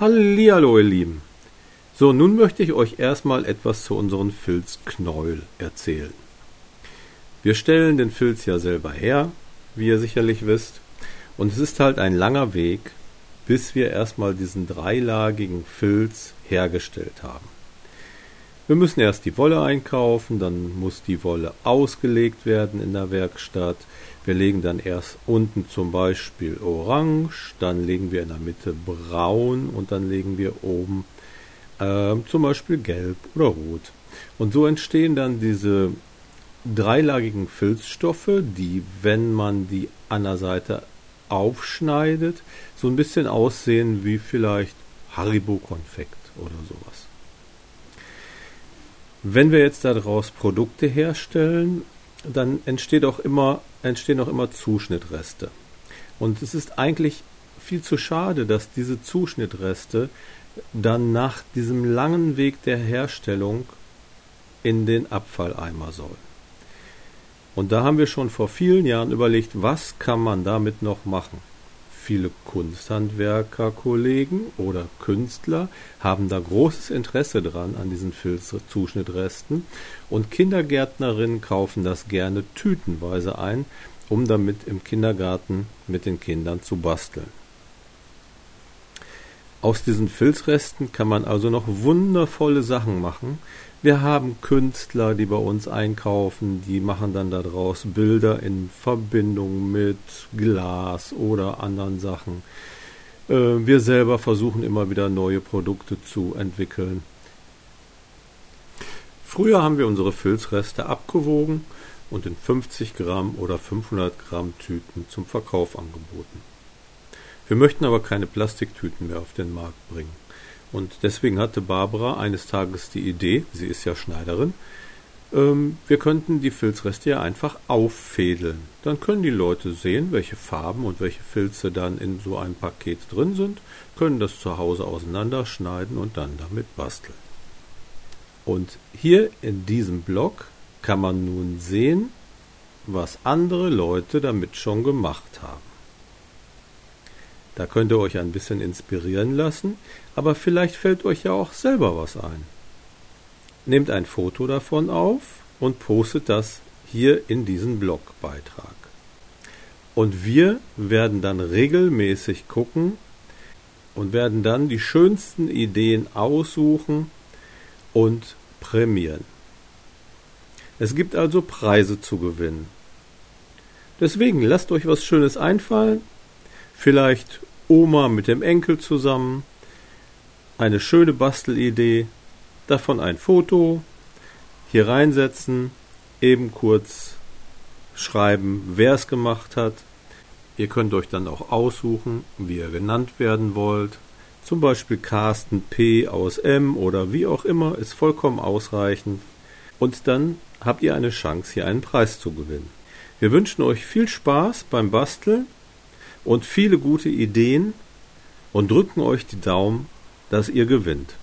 Hallihallo, ihr Lieben. So, nun möchte ich euch erstmal etwas zu unserem Filzknäuel erzählen. Wir stellen den Filz ja selber her, wie ihr sicherlich wisst, und es ist halt ein langer Weg, bis wir erstmal diesen dreilagigen Filz hergestellt haben. Wir müssen erst die Wolle einkaufen, dann muss die Wolle ausgelegt werden in der Werkstatt. Wir legen dann erst unten zum Beispiel orange, dann legen wir in der Mitte braun und dann legen wir oben äh, zum Beispiel gelb oder rot. Und so entstehen dann diese dreilagigen Filzstoffe, die, wenn man die an der Seite aufschneidet, so ein bisschen aussehen wie vielleicht Haribo-Konfekt oder sowas. Wenn wir jetzt daraus Produkte herstellen, dann entsteht auch immer, entstehen auch immer Zuschnittreste. Und es ist eigentlich viel zu schade, dass diese Zuschnittreste dann nach diesem langen Weg der Herstellung in den Abfalleimer sollen. Und da haben wir schon vor vielen Jahren überlegt, was kann man damit noch machen viele Kunsthandwerkerkollegen oder Künstler haben da großes Interesse dran an diesen Filzzuschnittresten und Kindergärtnerinnen kaufen das gerne tütenweise ein, um damit im Kindergarten mit den Kindern zu basteln. Aus diesen Filzresten kann man also noch wundervolle Sachen machen, wir haben Künstler, die bei uns einkaufen, die machen dann daraus Bilder in Verbindung mit Glas oder anderen Sachen. Äh, wir selber versuchen immer wieder neue Produkte zu entwickeln. Früher haben wir unsere Filzreste abgewogen und in 50 Gramm oder 500 Gramm Tüten zum Verkauf angeboten. Wir möchten aber keine Plastiktüten mehr auf den Markt bringen. Und deswegen hatte Barbara eines Tages die Idee, sie ist ja Schneiderin, ähm, wir könnten die Filzreste ja einfach auffädeln. Dann können die Leute sehen, welche Farben und welche Filze dann in so einem Paket drin sind, können das zu Hause auseinanderschneiden und dann damit basteln. Und hier in diesem Blog kann man nun sehen, was andere Leute damit schon gemacht haben. Da könnt ihr euch ein bisschen inspirieren lassen, aber vielleicht fällt euch ja auch selber was ein. Nehmt ein Foto davon auf und postet das hier in diesen Blogbeitrag. Und wir werden dann regelmäßig gucken und werden dann die schönsten Ideen aussuchen und prämieren. Es gibt also Preise zu gewinnen. Deswegen lasst euch was Schönes einfallen. Vielleicht Oma mit dem Enkel zusammen, eine schöne Bastelidee, davon ein Foto, hier reinsetzen, eben kurz schreiben, wer es gemacht hat. Ihr könnt euch dann auch aussuchen, wie ihr genannt werden wollt. Zum Beispiel Carsten P aus M oder wie auch immer, ist vollkommen ausreichend. Und dann habt ihr eine Chance, hier einen Preis zu gewinnen. Wir wünschen euch viel Spaß beim Basteln und viele gute Ideen und drücken euch die Daumen, dass ihr gewinnt.